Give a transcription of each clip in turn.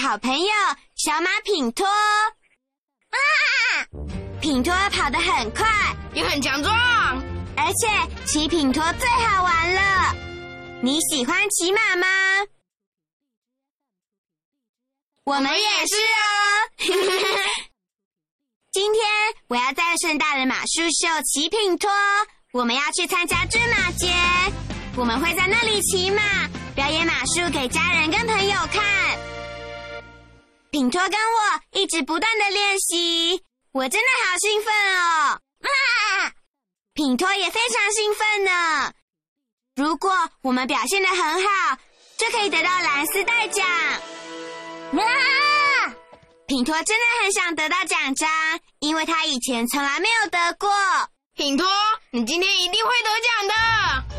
好朋友小马品托啊！品托跑得很快，也很强壮，而且骑品托最好玩了。你喜欢骑马吗？我们也是哦。今天我要在盛大的马术秀骑品托，我们要去参加骏马节，我们会在那里骑马，表演马术给家人跟朋友看。品托跟我一直不断的练习，我真的好兴奋哦！啊，品托也非常兴奋呢。如果我们表现的很好，就可以得到蓝丝带奖。啊，品托真的很想得到奖章，因为他以前从来没有得过。品托，你今天一定会得奖的。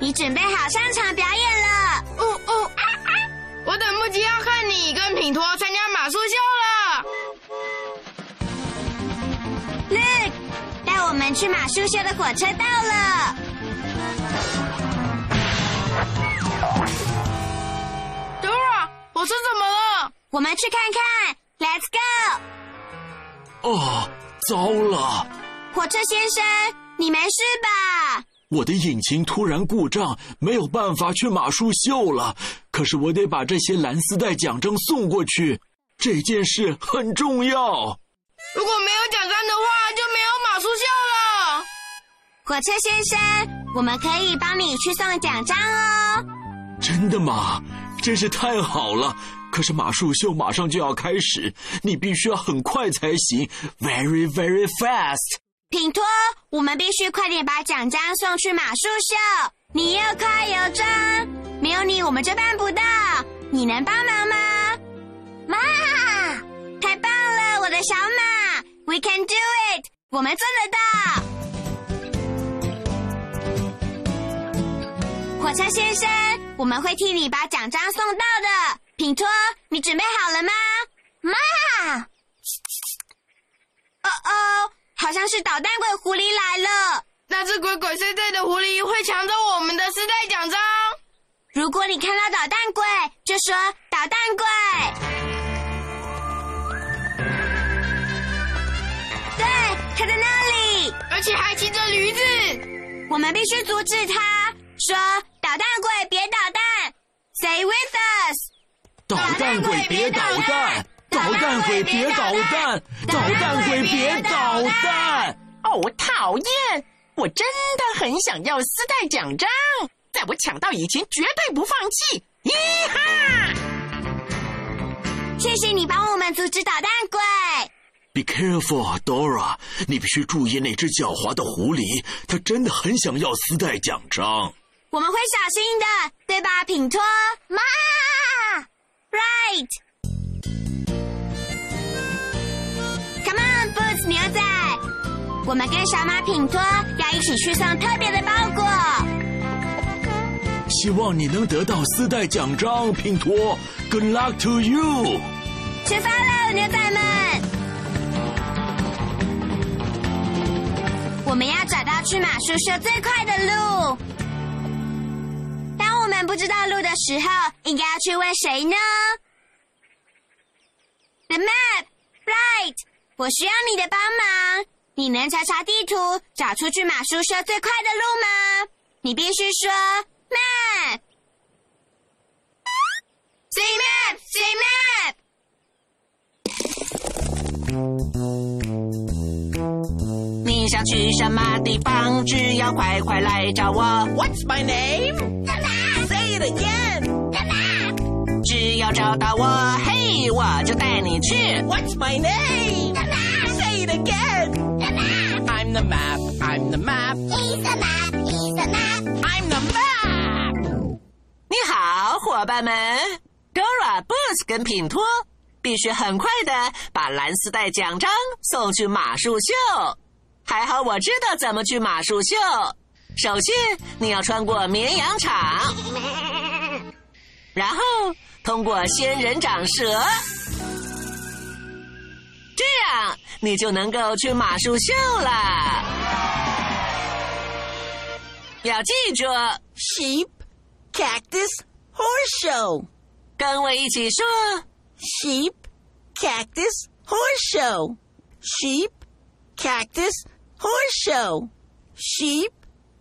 你准备好上场表演了。呜呜，哎哎。我？等不及要看你跟品托参加马术秀了。Look，带我们去马术秀的火车到了。Dora，火车怎么了？我们去看看。Let's go。哦，糟了！火车先生，你没事吧？我的引擎突然故障，没有办法去马术秀了。可是我得把这些蓝丝带奖章送过去，这件事很重要。如果没有奖章的话，就没有马术秀了。火车先生，我们可以帮你去送奖章哦。真的吗？真是太好了。可是马术秀马上就要开始，你必须要很快才行，very very fast。品托，我们必须快点把奖章送去马术秀。你又快又壮，没有你我们就办不到。你能帮忙吗？妈，太棒了，我的小马！We can do it，我们做得到。火车先生，我们会替你把奖章送到的。品托，你准备好了吗？妈，哦哦。好像是捣蛋鬼狐狸来了。那只鬼鬼祟祟的狐狸会抢走我们的丝带奖章。如果你看到捣蛋鬼，就说捣蛋鬼。对，他在那里，而且还骑着驴子。我们必须阻止他，说捣蛋鬼别捣蛋。Say with us，捣蛋鬼别捣蛋。捣蛋鬼别捣蛋！捣蛋鬼别捣蛋！哦，讨厌！我真的很想要丝带奖章，在我抢到以前绝对不放弃！咦哈！谢谢你帮我们阻止捣蛋鬼。Be careful, Dora！你必须注意那只狡猾的狐狸，它真的很想要丝带奖章。我们会小心的，对吧，品托？妈，Right。我们跟小马品托要一起去送特别的包裹，希望你能得到丝带奖章，品托。Good luck to you！出发了，牛仔们！我们要找到去马术社最快的路。当我们不知道路的时候，应该要去问谁呢？The map, right？我需要你的帮忙。你能查查地图，找出去马术社最快的路吗？你必须说 map。See map, see map。你想去什么地方？只要快快来找我。What's my name? Say it again. 只要找到我，嘿，我就带你去。What's my name? The map. I'm the map. He's the map, he's the map。I'm the map. 你好，伙伴们，Dora、Boots 跟品托必须很快的把蓝丝带奖章送去马术秀。还好我知道怎么去马术秀。首先，你要穿过绵羊场，然后通过仙人掌蛇，你就能够去马术秀了。要记住，sheep, cactus, horse show。跟我一起说，sheep, cactus, horse show. Sheep, cactus, horse show. Sheep,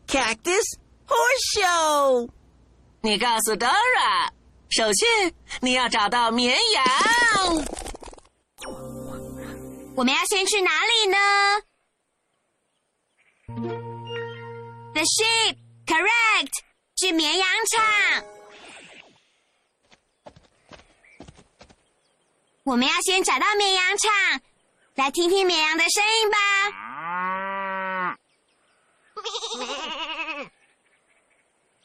cactus, horse show. 你告诉 Dora，首先你要找到绵羊。我们要先去哪里呢？The sheep, correct，去绵羊场。我们要先找到绵羊场，来听听绵羊的声音吧。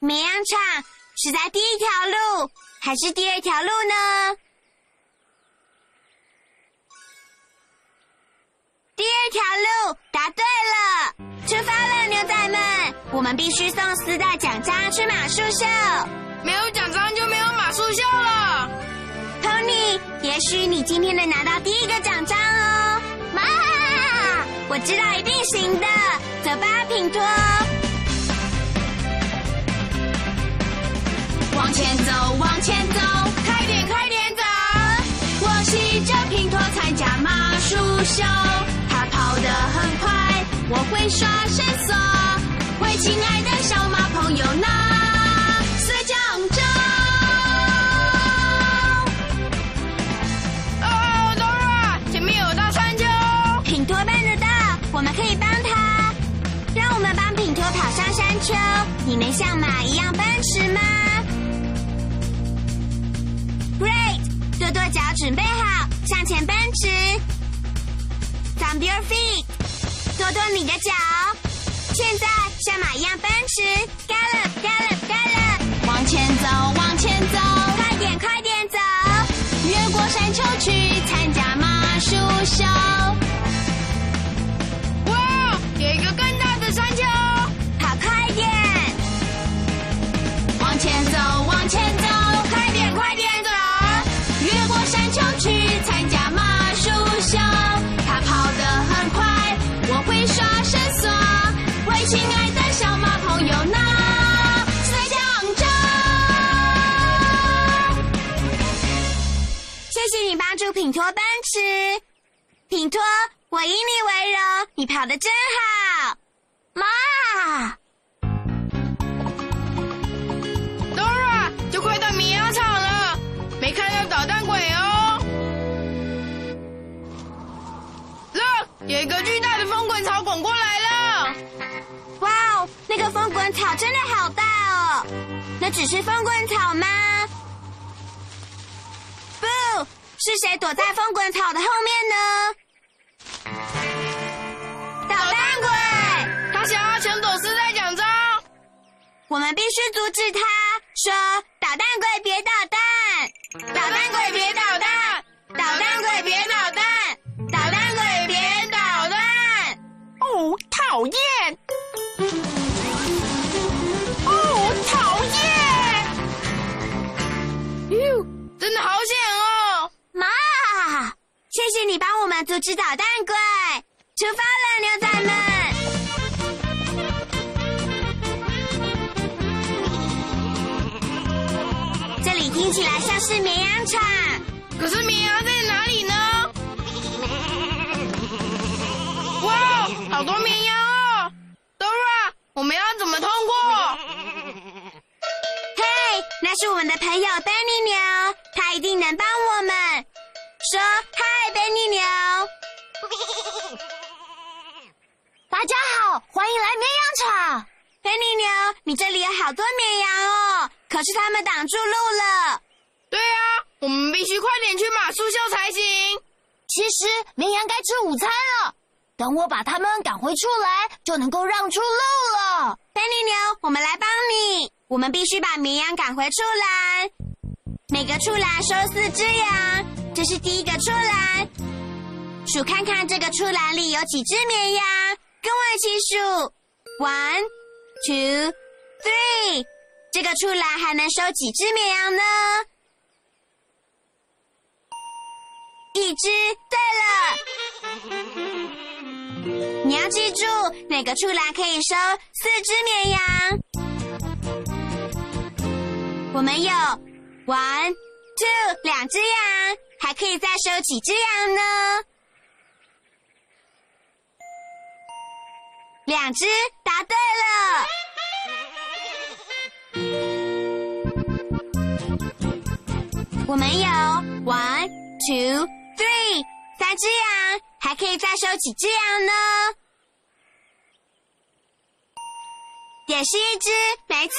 绵羊场是在第一条路还是第二条路呢？第二条路，答对了！出发了，牛仔们！我们必须送四大奖章去马术秀。没有奖章就没有马术秀了。Tony，也许你今天能拿到第一个奖章哦！妈，我知道一定行的。走吧，品托。往前走，往前走，快点，快点走！我骑着品托参加马术秀，会耍绳索，为亲爱的小马朋友拿前面有大山丘。品托办得到，我们可以帮他。让我们帮品托跑上山丘。你能像马一样奔驰吗？Great，跺跺脚，准备好，向前奔驰。Thumb your feet，跺跺你的脚。现在像马一样奔驰，Gallop，Gallop，Gallop，往前走，往前走，快点，快点走，越过山丘去参加马术秀。品托奔驰，品托，我以你为荣，你跑得真好。妈，Dora，就快到米羊场了，没看到捣蛋鬼哦。Look，有一个巨大的风滚草滚过来了。哇哦，那个风滚草真的好大哦！那只是风滚草吗？不，是谁躲在风滚草的后面呢？捣蛋鬼！他想要抢走丝带奖章。我们必须阻止他，说：“捣蛋鬼别捣蛋！捣蛋鬼别捣蛋！捣蛋鬼别捣蛋！捣蛋鬼别捣蛋！”哦，讨厌！你帮我们阻止捣蛋鬼！出发了，牛仔们！这里听起来像是绵羊场。可是绵羊在哪里呢？哇，好多绵羊哦！Dora，我们要怎么通过？嘿，那是我们的朋友 Benny 牛，他一定能帮我们。说嗨，Benny 牛！大家好，欢迎来绵羊场。Benny 牛，你这里有好多绵羊哦，可是他们挡住路了。对啊，我们必须快点去马术秀才行。其实绵羊该吃午餐了，等我把他们赶回出来，就能够让出路了。Benny 牛，我们来帮你。我们必须把绵羊赶回出栏，每个出栏收四只羊。这是第一个出栏，数看看这个出栏里有几只绵羊，跟我一起数：one, two, three。这个出栏还能收几只绵羊呢？一只。对了，你要记住，哪个出栏可以收四只绵羊？我们有 one two 两只羊，还可以再收几只羊呢？两只，答对了。我们有 one two three 三只羊，还可以再收几只羊呢？也是一只，没错。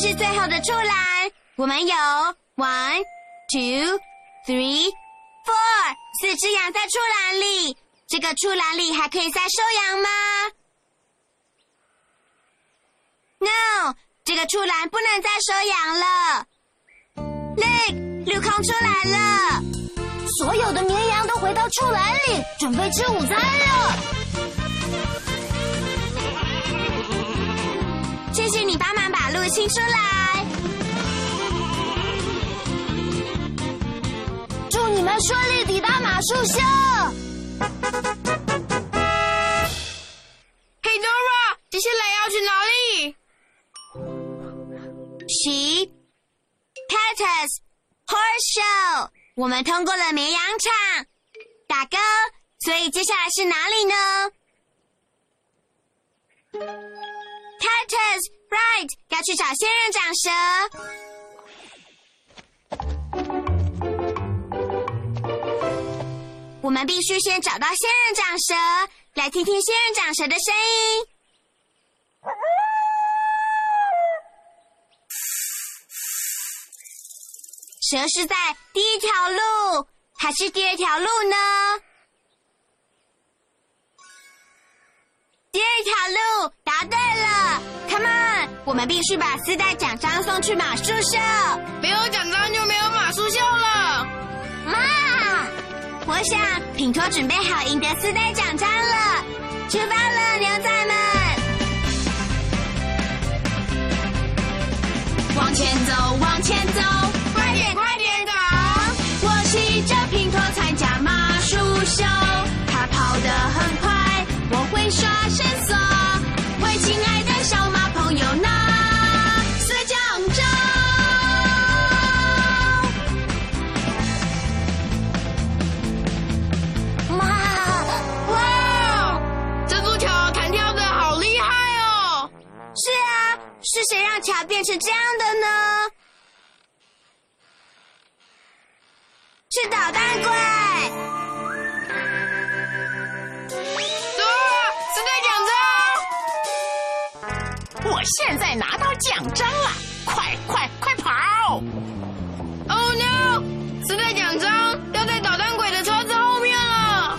是最后的出栏，我们有 one two three four 四只羊在出栏里。这个出栏里还可以再收羊吗？No，这个出栏不能再收羊了。Look，绿空出来了，所有的绵羊都回到出栏里，准备吃午餐了。谢谢你帮忙把路清出来，祝你们顺利抵达马术秀。嘿，Dora，接下来要去哪里？Sheep, Cattus, Horse Show。我们通过了绵羊场，打勾。所以接下来是哪里呢？Titus, right，要去找仙人掌蛇。我们必须先找到仙人掌蛇，来听听仙人掌蛇的声音。蛇是在第一条路还是第二条路呢？第二条路答对了，Come on，我们必须把丝带奖章送去马术秀。没有奖章就没有马术秀了。妈，我想品托准备好赢得丝带奖章了，出发了，牛耍绳索，为亲爱的小马朋友拿四奖章。妈，哇，这座桥弹跳的好厉害哦！是啊，是谁让桥变成这样的呢？是捣蛋鬼。我现在拿到奖章了，快快快跑！Oh no！磁带奖章掉在捣蛋鬼的车子后面了。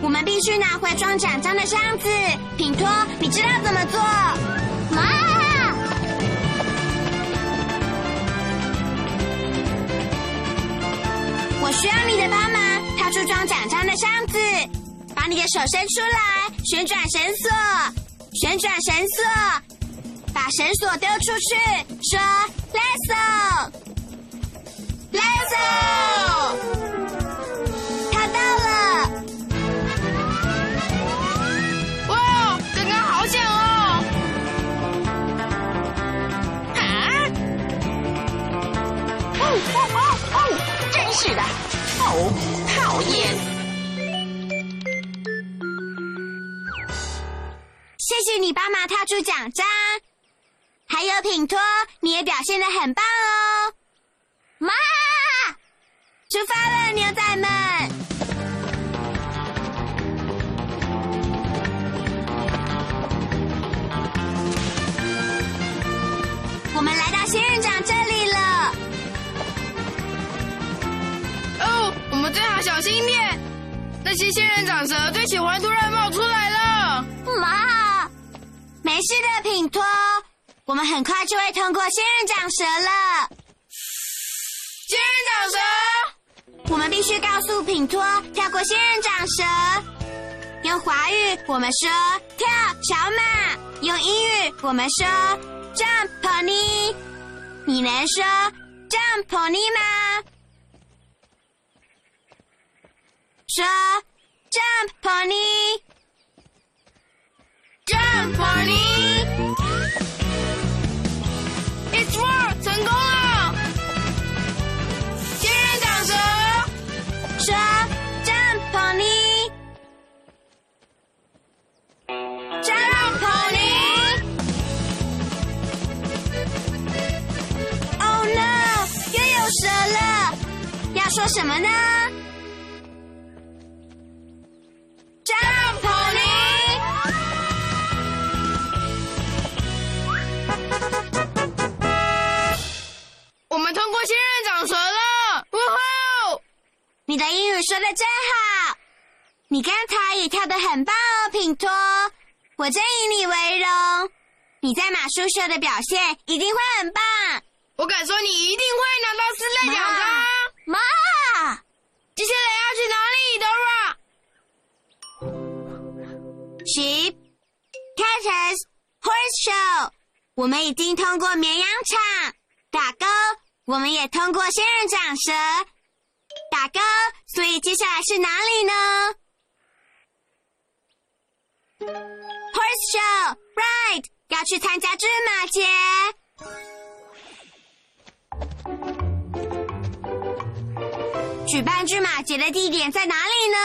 我们必须拿回装奖章的箱子。品托，你知道怎么做？妈！我需要你的帮忙，掏出装奖章的箱子，把你的手伸出来，旋转绳索，旋转绳索。把绳索丢出去，说 “Let's go，Let's go”。他到了！哇，刚刚好险哦！啊！哦哦哦哦！真是的，哦，讨厌！谢谢你帮忙踏出奖章。还有品托，你也表现的很棒哦。妈，出发了，牛仔们！我们来到仙人掌这里了。哦，我们最好小心一点。那些仙人掌蛇最喜欢突然冒出来了。妈，没事的，品托，我们很快就会通过仙人掌蛇了。仙人掌蛇，我们必须告诉品托跳过仙人掌蛇。用华语我们说跳小马，用英语我们说 jump pony。你能说 jump pony 吗？说 jump pony。Jump Pony。说什么呢。我们通过仙人掌蛇了！你的英语说的真好，你刚才也跳的很棒哦，品托，我真以你为荣。你在马术社的表现一定会很棒。我敢说你一定会拿到四类奖章。妈，接下来要去哪里，Dora？Sheep, cactus, horse show，我们已经通过绵羊场，打勾。我们也通过仙人掌蛇，打勾。所以接下来是哪里呢？Horse show, right，要去参加芝麻节。举办芝麻节的地点在哪里呢？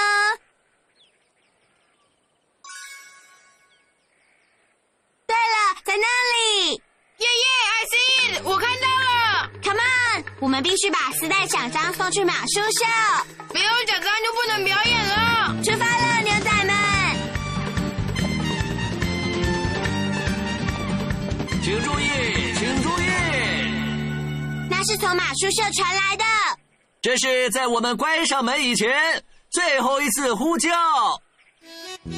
对了，在那里耶耶，I see it，我看到了。！Come on，我们必须把丝带奖章送去马术社。没有奖章就不能表演了。出发了，牛仔们！请注意，请注意，那是从马术社传来的。这是在我们关上门以前最后一次呼叫。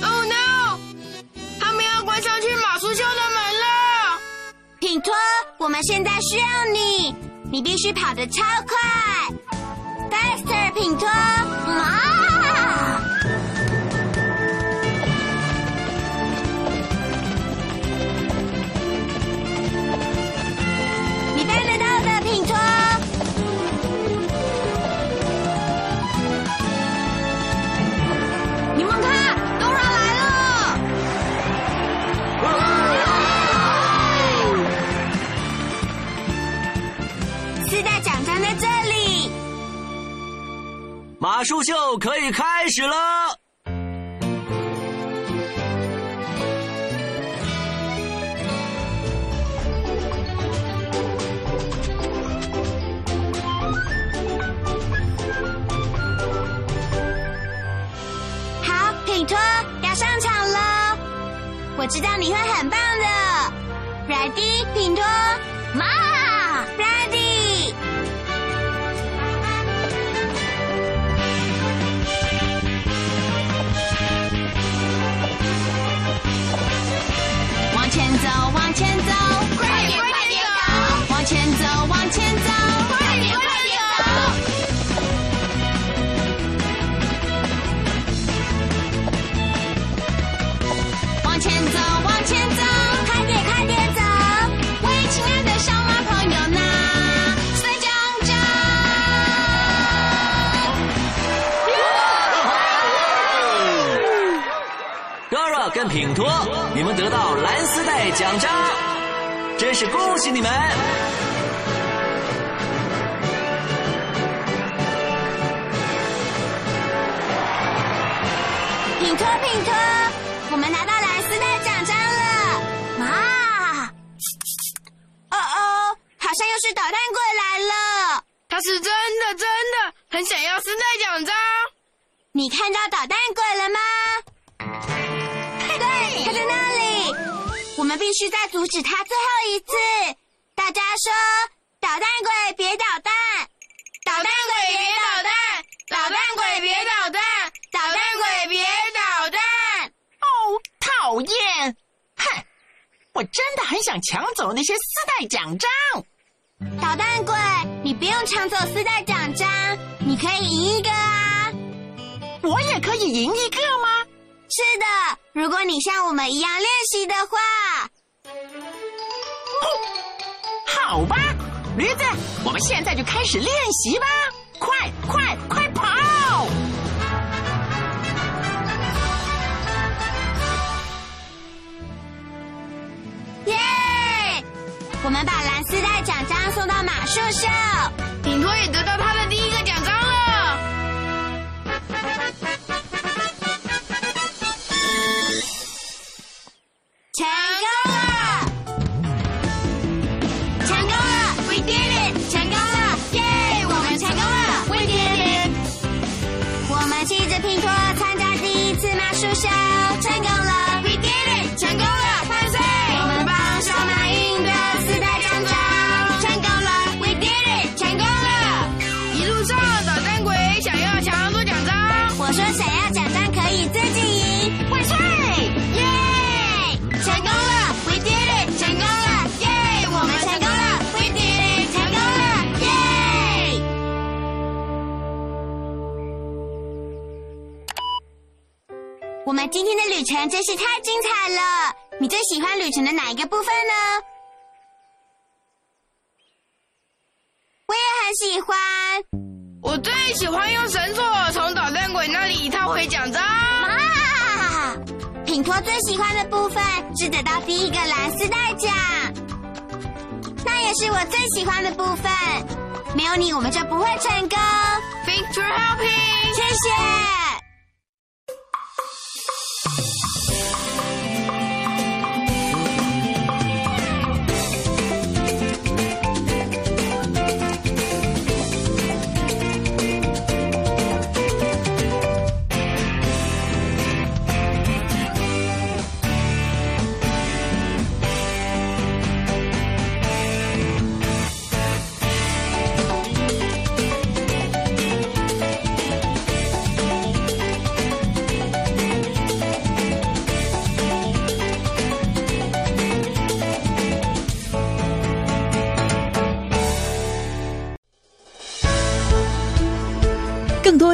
Oh no！他们要关上去马苏修的门了。品托，我们现在需要你，你必须跑得超快，faster，品托！啊，马术秀可以开始了。好，品托要上场了，我知道你会很棒的。Ready，品托妈，跟品托，你们得到蓝丝带奖章，真是恭喜你们！品托，品托，我们拿到蓝丝带奖章了。啊！哦哦，好像又是捣蛋鬼来了。他是真的真的很想要丝带奖章。你看到捣蛋鬼了吗？在那里。我们必须再阻止他最后一次。大家说，捣蛋鬼别捣蛋，捣蛋鬼别捣蛋，捣蛋鬼别捣蛋，捣蛋鬼别捣蛋。哦，讨厌！哼，我真的很想抢走那些丝带奖章。捣蛋鬼，你不用抢走丝带奖章，你可以赢一个啊！我也可以赢一个吗？是的，如果你像我们一样练习的话。好吧，驴子，我们现在就开始练习吧！快快快跑！耶！我们把蓝丝带奖章送到马术秀，顶多也得到我们今天的旅程真是太精彩了！你最喜欢旅程的哪一个部分呢？我也很喜欢。我最喜欢用绳索从捣蛋鬼那里套回奖章。啊！品托最喜欢的部分是得到第一个蓝丝带奖，那也是我最喜欢的部分。没有你，我们就不会成功。Thanks for helping。谢谢。